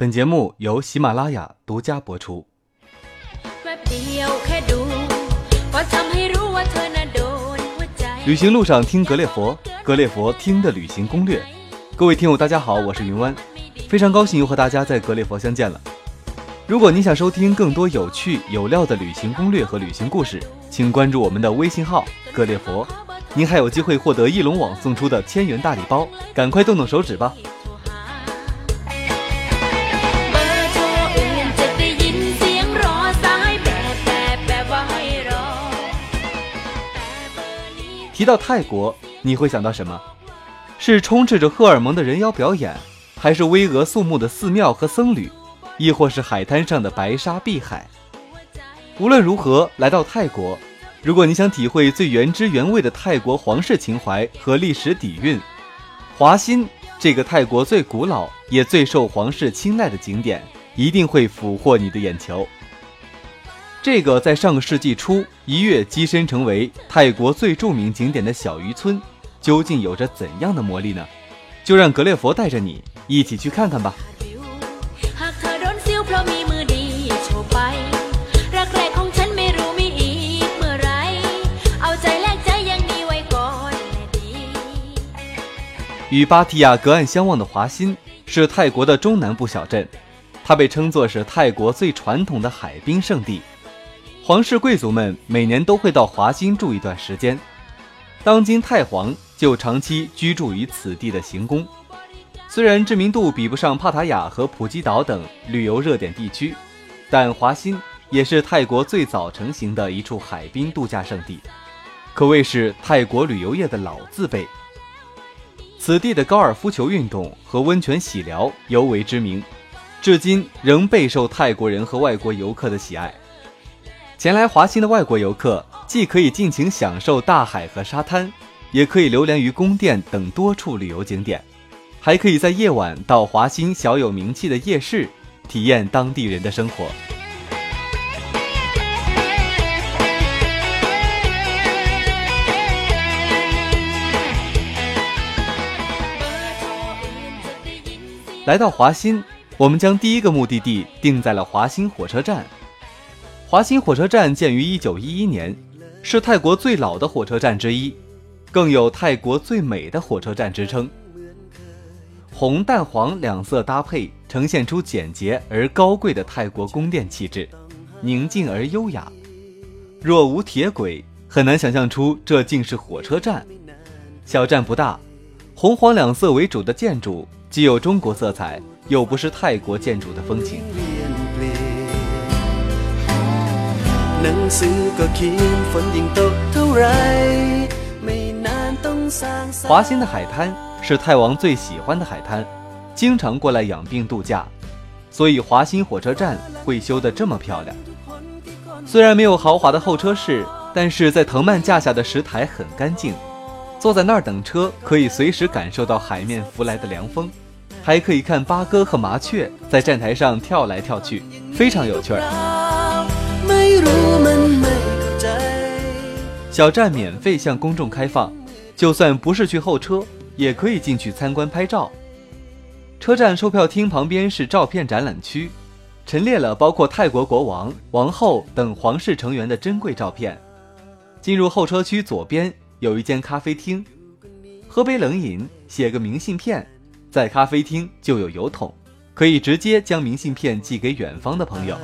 本节目由喜马拉雅独家播出。旅行路上听格列佛，格列佛听的旅行攻略。各位听友，大家好，我是云湾，非常高兴又和大家在格列佛相见了。如果你想收听更多有趣有料的旅行攻略和旅行故事，请关注我们的微信号格列佛，您还有机会获得翼龙网送出的千元大礼包，赶快动动手指吧！提到泰国，你会想到什么？是充斥着荷尔蒙的人妖表演，还是巍峨肃穆的寺庙和僧侣，亦或是海滩上的白沙碧海？无论如何，来到泰国，如果你想体会最原汁原味的泰国皇室情怀和历史底蕴，华欣这个泰国最古老也最受皇室青睐的景点，一定会俘获你的眼球。这个在上个世纪初一跃跻身成为泰国最著名景点的小渔村，究竟有着怎样的魔力呢？就让格列佛带着你一起去看看吧。与芭提雅隔岸相望的华欣是泰国的中南部小镇，它被称作是泰国最传统的海滨圣地。皇室贵族们每年都会到华欣住一段时间，当今太皇就长期居住于此地的行宫。虽然知名度比不上帕塔亚和普吉岛等旅游热点地区，但华欣也是泰国最早成型的一处海滨度假胜地，可谓是泰国旅游业的老字辈。此地的高尔夫球运动和温泉洗疗尤为知名，至今仍备受泰国人和外国游客的喜爱。前来华欣的外国游客，既可以尽情享受大海和沙滩，也可以流连于宫殿等多处旅游景点，还可以在夜晚到华欣小有名气的夜市，体验当地人的生活。来到华欣，我们将第一个目的地定在了华欣火车站。华欣火车站建于1911年，是泰国最老的火车站之一，更有“泰国最美的火车站”之称。红、淡、黄两色搭配，呈现出简洁而高贵的泰国宫殿气质，宁静而优雅。若无铁轨，很难想象出这竟是火车站。小站不大，红黄两色为主的建筑既有中国色彩，又不是泰国建筑的风情。华欣的海滩是泰王最喜欢的海滩，经常过来养病度假，所以华欣火车站会修得这么漂亮。虽然没有豪华的候车室，但是在藤蔓架下的石台很干净，坐在那儿等车可以随时感受到海面拂来的凉风，还可以看八哥和麻雀在站台上跳来跳去，非常有趣儿。小站免费向公众开放，就算不是去候车，也可以进去参观拍照。车站售票厅旁边是照片展览区，陈列了包括泰国国王、王后等皇室成员的珍贵照片。进入候车区左边有一间咖啡厅，喝杯冷饮，写个明信片，在咖啡厅就有邮筒，可以直接将明信片寄给远方的朋友。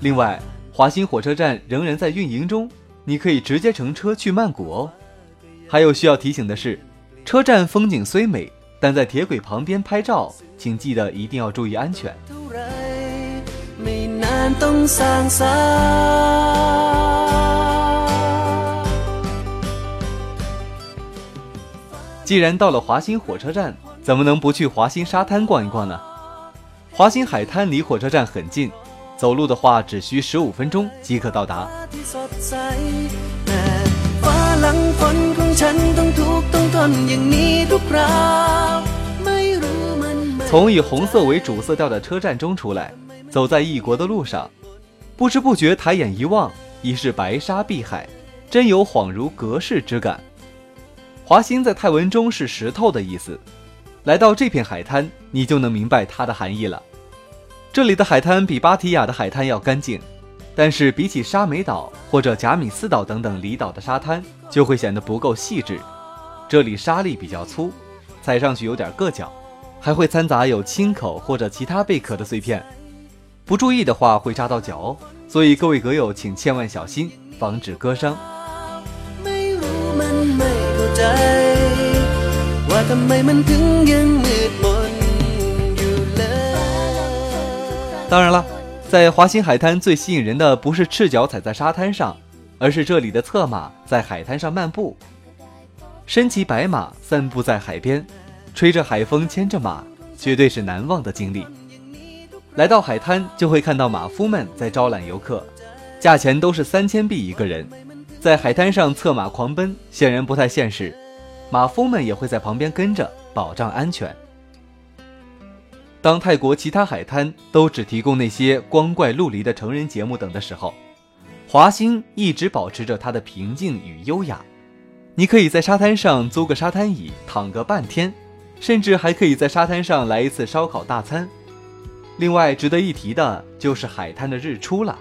另外，华新火车站仍然在运营中，你可以直接乘车去曼谷哦。还有需要提醒的是，车站风景虽美，但在铁轨旁边拍照，请记得一定要注意安全。既然到了华新火车站，怎么能不去华新沙滩逛一逛呢？华欣海滩离火车站很近，走路的话只需十五分钟即可到达。从以红色为主色调的车站中出来，走在异国的路上，不知不觉抬眼一望，已是白沙碧海，真有恍如隔世之感。华欣在泰文中是石头的意思。来到这片海滩，你就能明白它的含义了。这里的海滩比芭提雅的海滩要干净，但是比起沙美岛或者贾米斯岛等等离岛的沙滩，就会显得不够细致。这里沙粒比较粗，踩上去有点硌脚，还会掺杂有青口或者其他贝壳的碎片，不注意的话会扎到脚哦。所以各位阁友请千万小心，防止割伤。当然了，在华欣海滩最吸引人的不是赤脚踩在沙滩上，而是这里的策马在海滩上漫步，身骑白马散步在海边，吹着海风牵着马，绝对是难忘的经历。来到海滩就会看到马夫们在招揽游客，价钱都是三千币一个人，在海滩上策马狂奔显然不太现实，马夫们也会在旁边跟着保障安全。当泰国其他海滩都只提供那些光怪陆离的成人节目等的时候，华欣一直保持着它的平静与优雅。你可以在沙滩上租个沙滩椅躺个半天，甚至还可以在沙滩上来一次烧烤大餐。另外值得一提的就是海滩的日出了，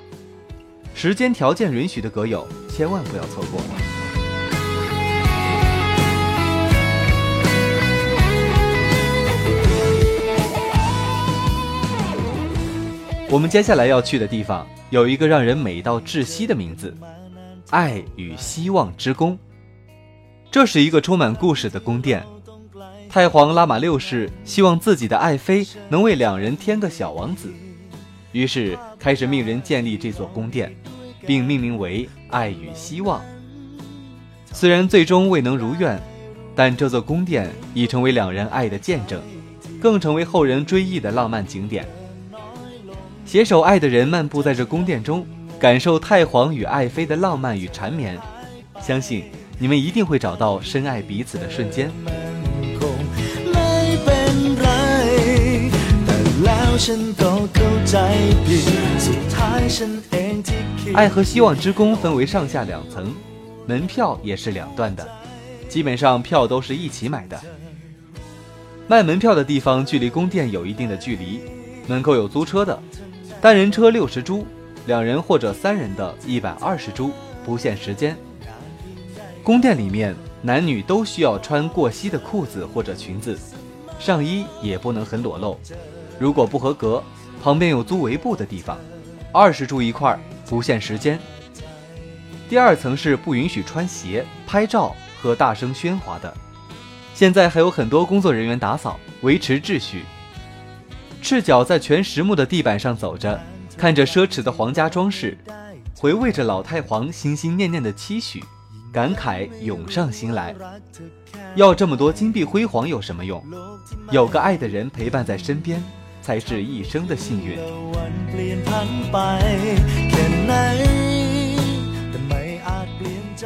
时间条件允许的阁友千万不要错过。我们接下来要去的地方有一个让人美到窒息的名字——爱与希望之宫。这是一个充满故事的宫殿。太皇拉玛六世希望自己的爱妃能为两人添个小王子，于是开始命人建立这座宫殿，并命名为“爱与希望”。虽然最终未能如愿，但这座宫殿已成为两人爱的见证，更成为后人追忆的浪漫景点。携手爱的人漫步在这宫殿中，感受太皇与爱妃的浪漫与缠绵，相信你们一定会找到深爱彼此的瞬间。爱和希望之宫分为上下两层，门票也是两段的，基本上票都是一起买的。卖门票的地方距离宫殿有一定的距离，门口有租车的。单人车六十铢，两人或者三人的一百二十铢，不限时间。宫殿里面男女都需要穿过膝的裤子或者裙子，上衣也不能很裸露。如果不合格，旁边有租围布的地方，二十铢一块，不限时间。第二层是不允许穿鞋、拍照和大声喧哗的。现在还有很多工作人员打扫，维持秩序。赤脚在全实木的地板上走着，看着奢侈的皇家装饰，回味着老太皇心心念念的期许，感慨涌上心来。要这么多金碧辉煌有什么用？有个爱的人陪伴在身边，才是一生的幸运。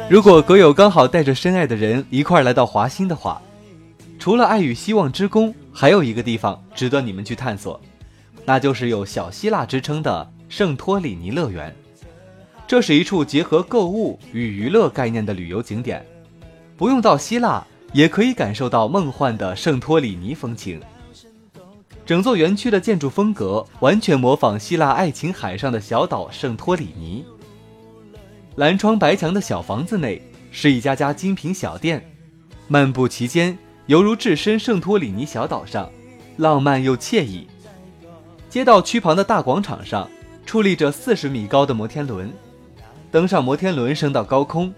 如果阁友刚好带着深爱的人一块来到华兴的话，除了爱与希望之宫。还有一个地方值得你们去探索，那就是有小希腊之称的圣托里尼乐园。这是一处结合购物与娱乐概念的旅游景点，不用到希腊也可以感受到梦幻的圣托里尼风情。整座园区的建筑风格完全模仿希腊爱琴海上的小岛圣托里尼。蓝窗白墙的小房子内是一家家精品小店，漫步其间。犹如置身圣托里尼小岛上，浪漫又惬意。街道区旁的大广场上矗立着四十米高的摩天轮，登上摩天轮升到高空，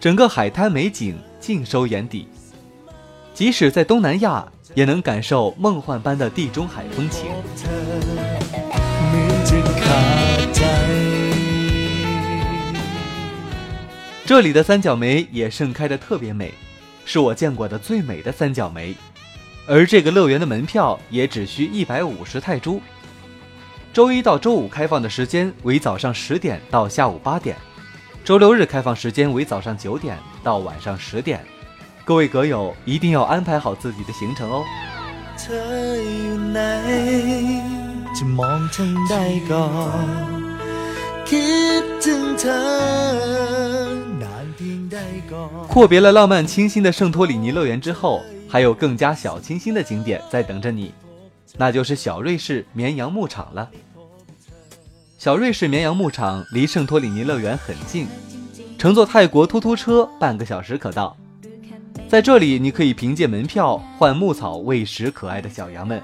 整个海滩美景尽收眼底。即使在东南亚，也能感受梦幻般的地中海风情。这里的三角梅也盛开的特别美。是我见过的最美的三角梅，而这个乐园的门票也只需一百五十泰铢。周一到周五开放的时间为早上十点到下午八点，周六日开放时间为早上九点到晚上十点。各位阁友一定要安排好自己的行程哦。阔别了浪漫清新的圣托里尼乐园之后，还有更加小清新的景点在等着你，那就是小瑞士绵羊牧场了。小瑞士绵羊牧场离圣托里尼乐园很近，乘坐泰国突突车半个小时可到。在这里，你可以凭借门票换牧草喂食可爱的小羊们，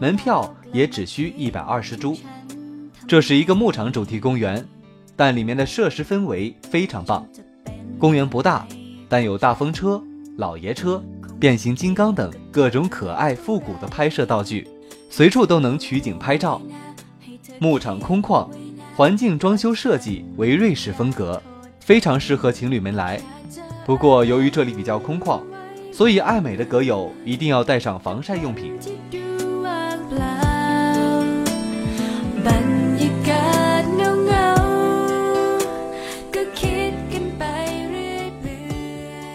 门票也只需一百二十铢。这是一个牧场主题公园，但里面的设施氛围非常棒。公园不大，但有大风车、老爷车、变形金刚等各种可爱复古的拍摄道具，随处都能取景拍照。牧场空旷，环境装修设计为瑞士风格，非常适合情侣们来。不过，由于这里比较空旷，所以爱美的阁友一定要带上防晒用品。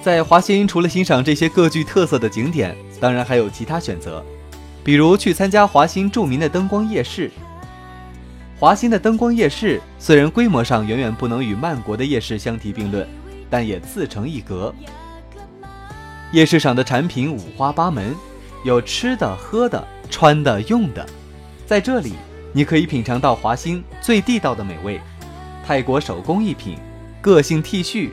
在华欣，除了欣赏这些各具特色的景点，当然还有其他选择，比如去参加华欣著名的灯光夜市。华欣的灯光夜市虽然规模上远远不能与曼国的夜市相提并论。但也自成一格。夜市上的产品五花八门，有吃的、喝的、穿的、用的。在这里，你可以品尝到华欣最地道的美味：泰国手工艺品、个性 T 恤、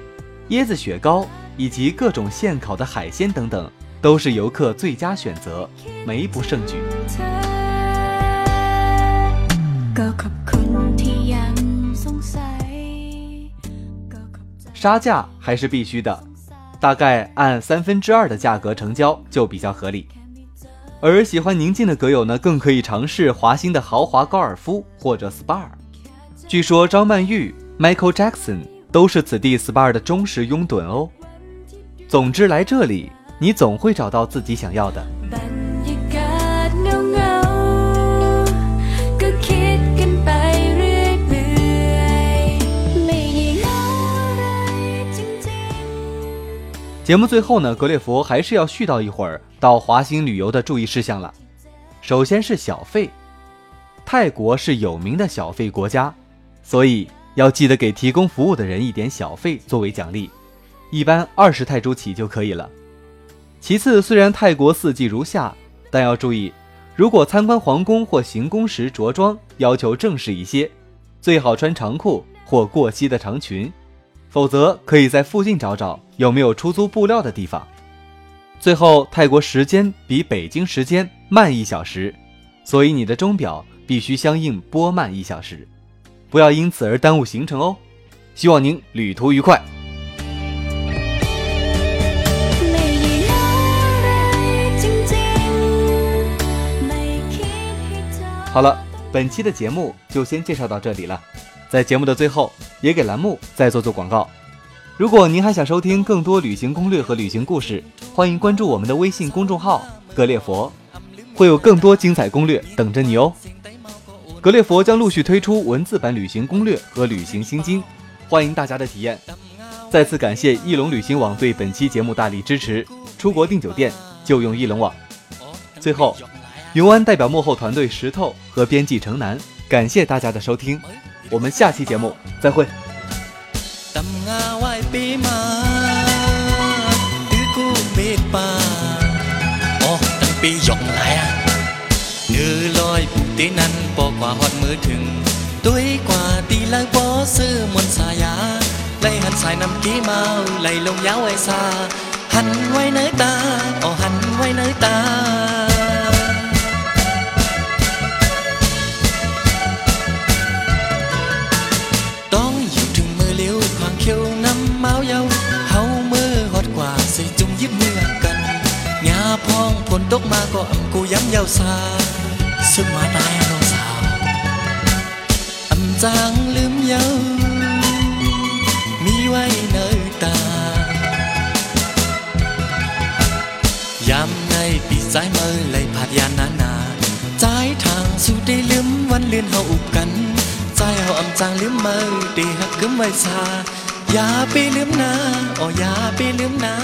椰子雪糕以及各种现烤的海鲜等等，都是游客最佳选择，美不胜举。杀价还是必须的，大概按三分之二的价格成交就比较合理。而喜欢宁静的阁友呢，更可以尝试华兴的豪华高尔夫或者 SPA。据说张曼玉、Michael Jackson 都是此地 SPA 的忠实拥趸哦。总之，来这里你总会找到自己想要的。节目最后呢，格列佛还是要絮叨一会儿到华兴旅游的注意事项了。首先是小费，泰国是有名的小费国家，所以要记得给提供服务的人一点小费作为奖励，一般二十泰铢起就可以了。其次，虽然泰国四季如夏，但要注意，如果参观皇宫或行宫时着装要求正式一些，最好穿长裤或过膝的长裙。否则，可以在附近找找有没有出租布料的地方。最后，泰国时间比北京时间慢一小时，所以你的钟表必须相应拨慢一小时，不要因此而耽误行程哦。希望您旅途愉快。好了，本期的节目就先介绍到这里了。在节目的最后，也给栏目再做做广告。如果您还想收听更多旅行攻略和旅行故事，欢迎关注我们的微信公众号“格列佛”，会有更多精彩攻略等着你哦。格列佛将陆续推出文字版旅行攻略和旅行心经，欢迎大家的体验。再次感谢翼龙旅行网对本期节目大力支持，出国订酒店就用翼龙网。最后，云湾代表幕后团队石头和编辑城南，感谢大家的收听。我们下期节目再会。ปีหยองไหลเนื้อลอยผูกตีนั้นปอกว่าฮอดมือถึงด้วยกว่าตีแล้วบอซื้อมนสายาไล่หันสายน้ำกี้เมาไล่ลงยาวไว้ซาหันไว้เนื้อตาอ๋อหันไว้เนื้อตา tóc ma có âm cô dám giao xa xuân mà tay lo sao âm giang lướm nhau mi quay nơi ta. Dám ngay bị trái mơ lấy phạt ya nà, na trái thang su đi lướm văn liên hậu cánh trái hậu âm giang lướm mơ đi hắc cứ mây xa. Ya bi lướm na oh ya bi lướm na.